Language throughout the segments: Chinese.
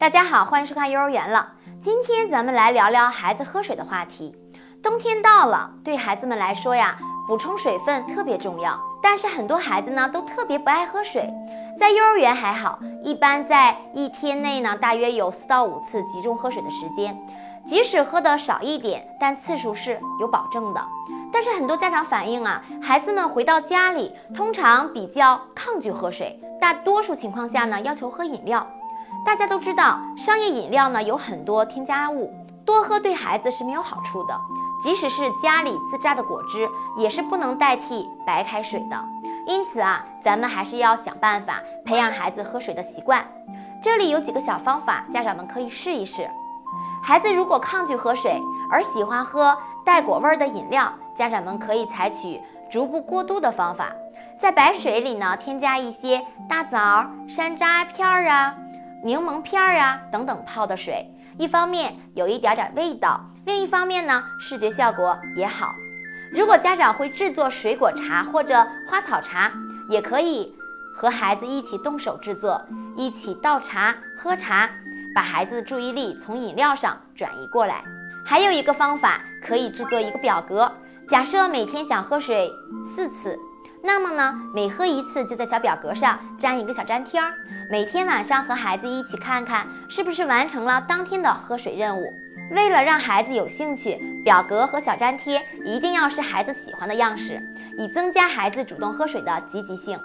大家好，欢迎收看幼儿园了。今天咱们来聊聊孩子喝水的话题。冬天到了，对孩子们来说呀，补充水分特别重要。但是很多孩子呢，都特别不爱喝水。在幼儿园还好，一般在一天内呢，大约有四到五次集中喝水的时间。即使喝的少一点，但次数是有保证的。但是很多家长反映啊，孩子们回到家里，通常比较抗拒喝水，大多数情况下呢，要求喝饮料。大家都知道，商业饮料呢有很多添加物，多喝对孩子是没有好处的。即使是家里自榨的果汁，也是不能代替白开水的。因此啊，咱们还是要想办法培养孩子喝水的习惯。这里有几个小方法，家长们可以试一试。孩子如果抗拒喝水，而喜欢喝带果味的饮料，家长们可以采取逐步过渡的方法，在白水里呢添加一些大枣、山楂片儿啊。柠檬片儿啊等等泡的水，一方面有一点点味道，另一方面呢视觉效果也好。如果家长会制作水果茶或者花草茶，也可以和孩子一起动手制作，一起倒茶喝茶，把孩子的注意力从饮料上转移过来。还有一个方法，可以制作一个表格，假设每天想喝水四次。那么呢，每喝一次就在小表格上粘一个小粘贴儿，每天晚上和孩子一起看看是不是完成了当天的喝水任务。为了让孩子有兴趣，表格和小粘贴一定要是孩子喜欢的样式，以增加孩子主动喝水的积极性。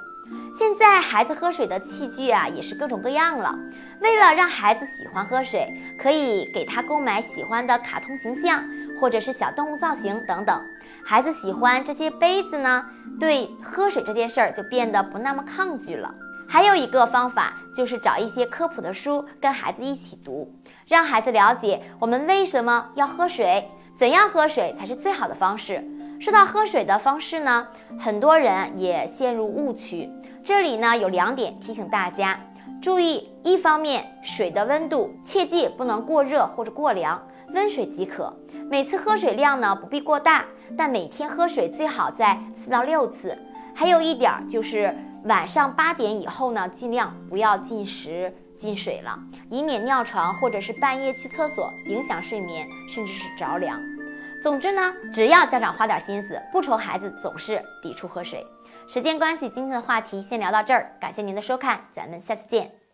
现在孩子喝水的器具啊也是各种各样了，为了让孩子喜欢喝水，可以给他购买喜欢的卡通形象。或者是小动物造型等等，孩子喜欢这些杯子呢，对喝水这件事儿就变得不那么抗拒了。还有一个方法就是找一些科普的书，跟孩子一起读，让孩子了解我们为什么要喝水，怎样喝水才是最好的方式。说到喝水的方式呢，很多人也陷入误区。这里呢有两点提醒大家注意：一方面，水的温度切记不能过热或者过凉。温水即可，每次喝水量呢不必过大，但每天喝水最好在四到六次。还有一点就是晚上八点以后呢，尽量不要进食进水了，以免尿床或者是半夜去厕所影响睡眠，甚至是着凉。总之呢，只要家长花点心思，不愁孩子总是抵触喝水。时间关系，今天的话题先聊到这儿，感谢您的收看，咱们下次见。